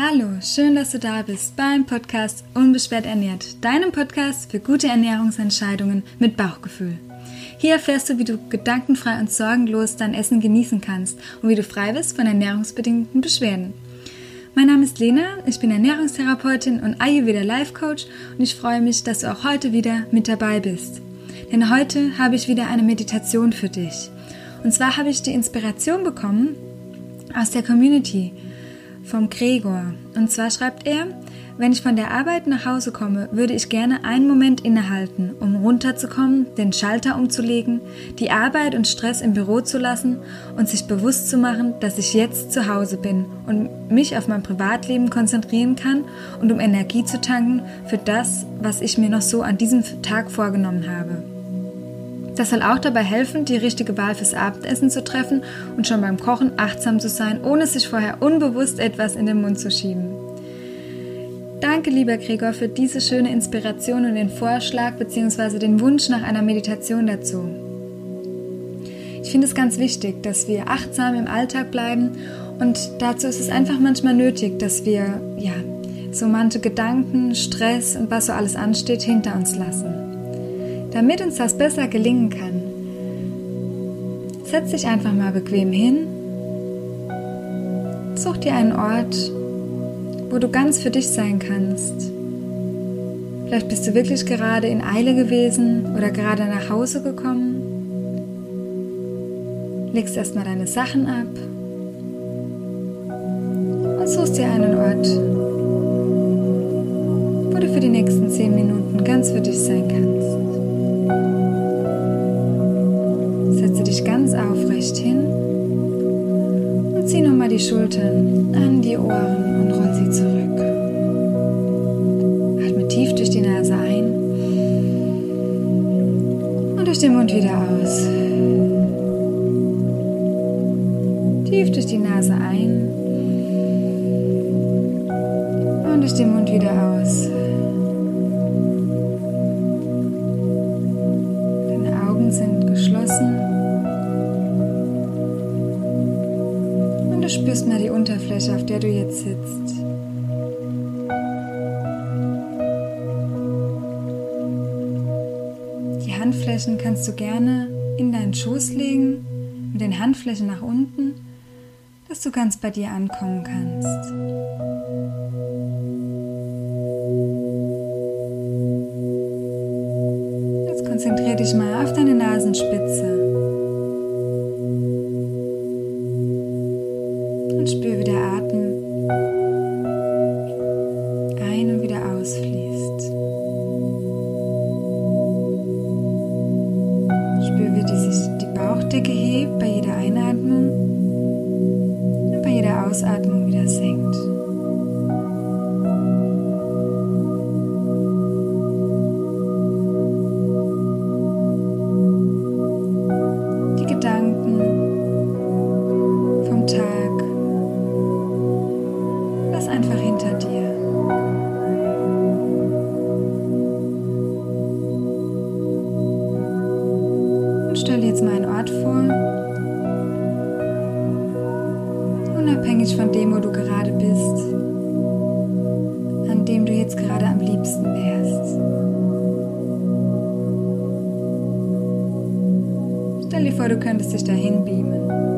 Hallo, schön, dass du da bist beim Podcast Unbeschwert ernährt, deinem Podcast für gute Ernährungsentscheidungen mit Bauchgefühl. Hier erfährst du, wie du gedankenfrei und sorgenlos dein Essen genießen kannst und wie du frei bist von ernährungsbedingten Beschwerden. Mein Name ist Lena, ich bin Ernährungstherapeutin und Ayurveda Life Coach und ich freue mich, dass du auch heute wieder mit dabei bist. Denn heute habe ich wieder eine Meditation für dich. Und zwar habe ich die Inspiration bekommen aus der Community vom Gregor. Und zwar schreibt er, wenn ich von der Arbeit nach Hause komme, würde ich gerne einen Moment innehalten, um runterzukommen, den Schalter umzulegen, die Arbeit und Stress im Büro zu lassen und sich bewusst zu machen, dass ich jetzt zu Hause bin und mich auf mein Privatleben konzentrieren kann und um Energie zu tanken für das, was ich mir noch so an diesem Tag vorgenommen habe. Das soll auch dabei helfen, die richtige Wahl fürs Abendessen zu treffen und schon beim Kochen achtsam zu sein, ohne sich vorher unbewusst etwas in den Mund zu schieben. Danke, lieber Gregor, für diese schöne Inspiration und den Vorschlag bzw. den Wunsch nach einer Meditation dazu. Ich finde es ganz wichtig, dass wir achtsam im Alltag bleiben und dazu ist es einfach manchmal nötig, dass wir ja so manche Gedanken, Stress und was so alles ansteht hinter uns lassen. Damit uns das besser gelingen kann, setz dich einfach mal bequem hin, such dir einen Ort, wo du ganz für dich sein kannst. Vielleicht bist du wirklich gerade in Eile gewesen oder gerade nach Hause gekommen. Legst erstmal deine Sachen ab und suchst dir einen Ort, wo du für die nächsten zehn Minuten ganz für dich sein kannst. Dich ganz aufrecht hin und zieh nochmal die Schultern an die Ohren und roll sie zurück. Atme tief durch die Nase ein und durch den Mund wieder aus. Tief durch die Nase ein und durch den Mund wieder aus. Handflächen kannst du gerne in deinen Schoß legen, mit den Handflächen nach unten, dass du ganz bei dir ankommen kannst. Jetzt konzentriere dich mal auf deine Nasenspitze. Ausatmung wieder senkt. Die Gedanken vom Tag, lass einfach hinter dir. Und stell jetzt mal einen Ort vor, unabhängig von dem, wo du gerade bist, an dem du jetzt gerade am liebsten wärst. Stell dir vor, du könntest dich dahin beamen.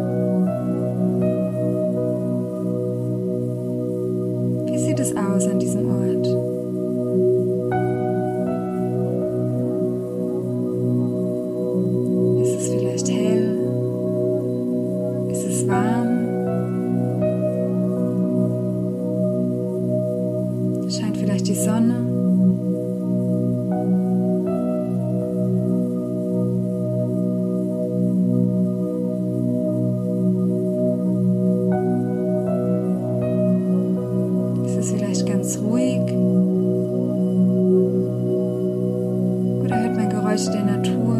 Geräusche der Natur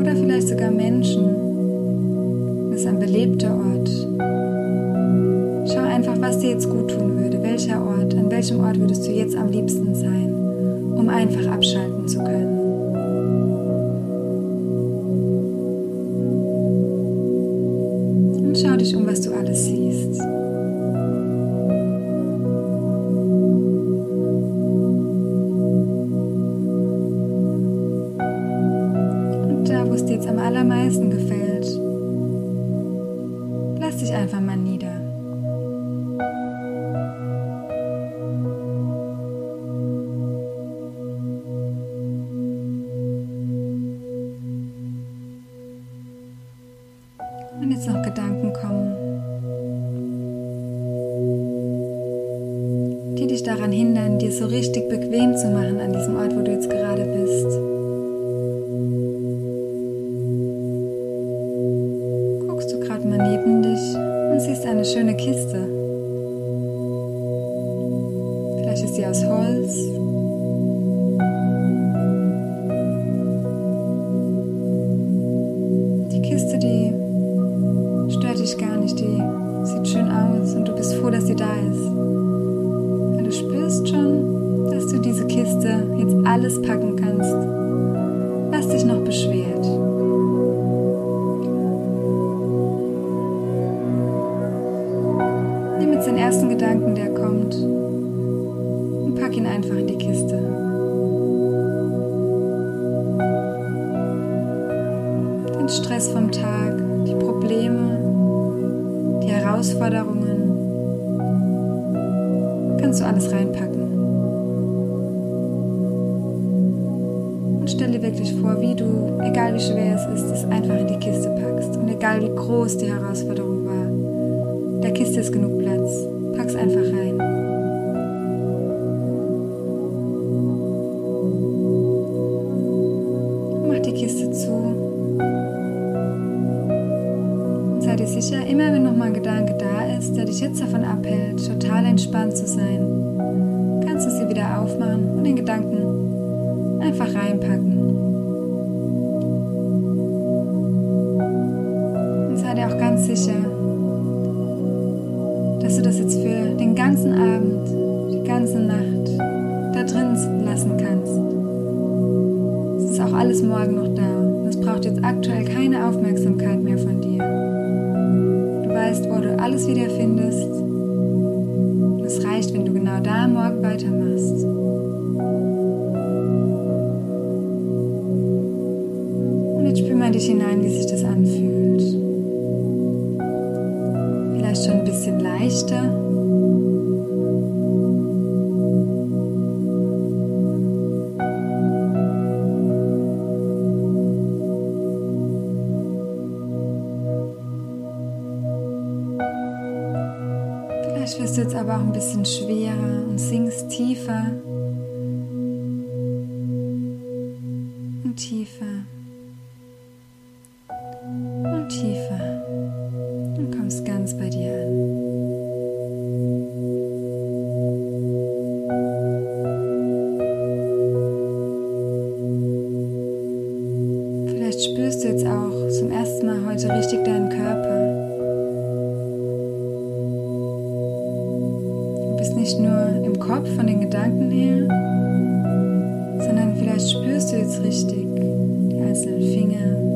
oder vielleicht sogar Menschen. Das ist ein belebter Ort. Schau einfach, was dir jetzt gut tun würde. Welcher Ort, an welchem Ort würdest du jetzt am liebsten sein, um einfach abschalten zu können. Und schau dich um, was du alles siehst. Und jetzt noch Gedanken kommen, die dich daran hindern, dir so richtig bequem zu machen an diesem Ort, wo du jetzt gerade bist. Ihn einfach in die Kiste. Den Stress vom Tag, die Probleme, die Herausforderungen, kannst du alles reinpacken. Und stell dir wirklich vor, wie du, egal wie schwer es ist, es einfach in die Kiste packst. Und egal wie groß die Herausforderung war, der Kiste ist genug Platz. Dich jetzt davon abhält, total entspannt zu sein, kannst du sie wieder aufmachen und den Gedanken einfach reinpacken. Und sei dir auch ganz sicher, dass du das jetzt für den ganzen Abend, die ganze Nacht da drin lassen kannst. Es ist auch alles morgen noch da. Es braucht jetzt aktuell keine Aufmerksamkeit mehr von dir. Weißt, wo du alles wieder findest. Es reicht, wenn du genau da morgen weitermachst. Und jetzt spür mal dich hinein, wie sich das anfühlt. Vielleicht schon ein bisschen leichter. Bisschen schwerer und sinkst tiefer und tiefer und tiefer und kommst ganz bei dir an. Jetzt richtig. Die einzelnen Finger,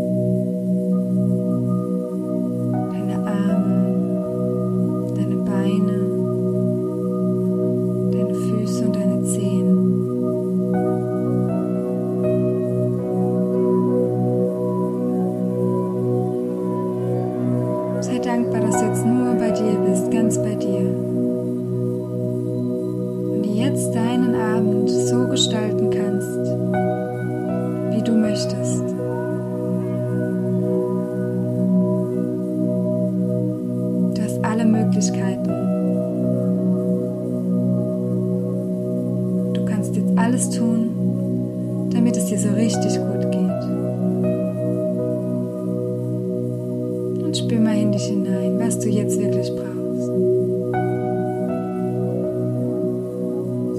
dich hinein, was du jetzt wirklich brauchst.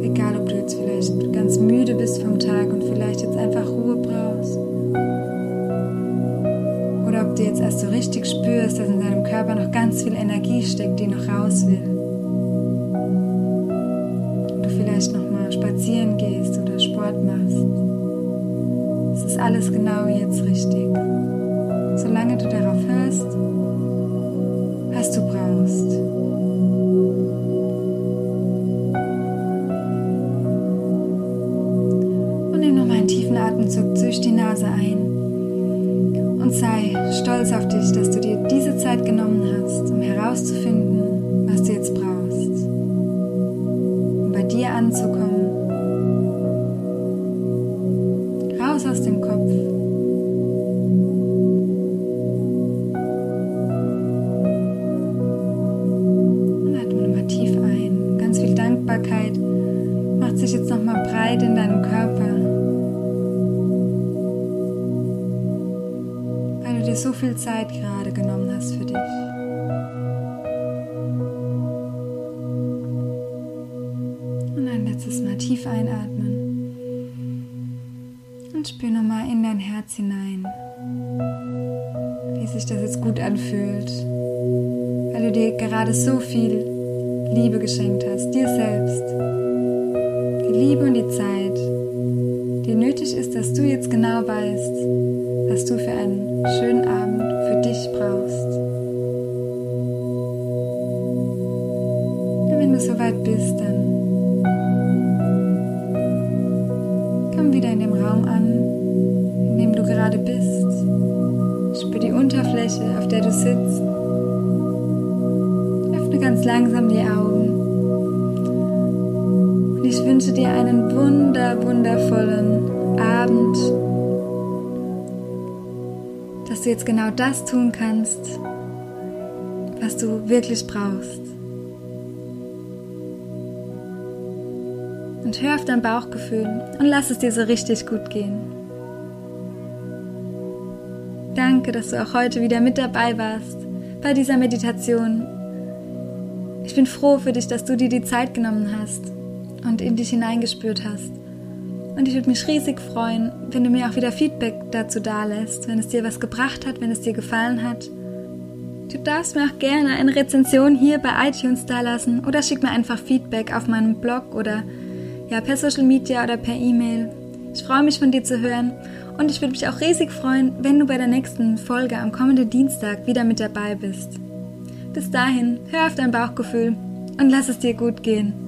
Egal, ob du jetzt vielleicht ganz müde bist vom Tag und vielleicht jetzt einfach Ruhe brauchst. Oder ob du jetzt erst so richtig spürst, dass in deinem Körper noch ganz viel Energie steckt, die noch raus will. Du vielleicht noch mal spazieren gehst oder Sport machst. Es ist alles genau jetzt richtig. Solange du raus aus dem Kopf. Und atme nochmal tief ein. Ganz viel Dankbarkeit macht sich jetzt nochmal breit in deinem Körper. Weil du dir so viel Zeit gerade genommen hast für dich. Und ein letztes Mal tief einatmen. Und spür nochmal in dein Herz hinein, wie sich das jetzt gut anfühlt. Weil du dir gerade so viel Liebe geschenkt hast, dir selbst. Die Liebe und die Zeit, die nötig ist, dass du jetzt genau weißt, was du für einen schönen Abend für dich brauchst. Und wenn du soweit bist, dann wieder in dem Raum an, in dem du gerade bist. Spür die Unterfläche, auf der du sitzt ganz langsam die Augen. Und ich wünsche dir einen wunder, wundervollen Abend, dass du jetzt genau das tun kannst, was du wirklich brauchst. Und hör auf dein Bauchgefühl und lass es dir so richtig gut gehen. Danke, dass du auch heute wieder mit dabei warst bei dieser Meditation ich bin froh für dich, dass du dir die Zeit genommen hast und in dich hineingespürt hast. Und ich würde mich riesig freuen, wenn du mir auch wieder Feedback dazu dalässt, wenn es dir was gebracht hat, wenn es dir gefallen hat. Du darfst mir auch gerne eine Rezension hier bei iTunes dalassen oder schick mir einfach Feedback auf meinem Blog oder ja, per Social Media oder per E-Mail. Ich freue mich von dir zu hören und ich würde mich auch riesig freuen, wenn du bei der nächsten Folge am kommenden Dienstag wieder mit dabei bist. Bis dahin, hör auf dein Bauchgefühl und lass es dir gut gehen.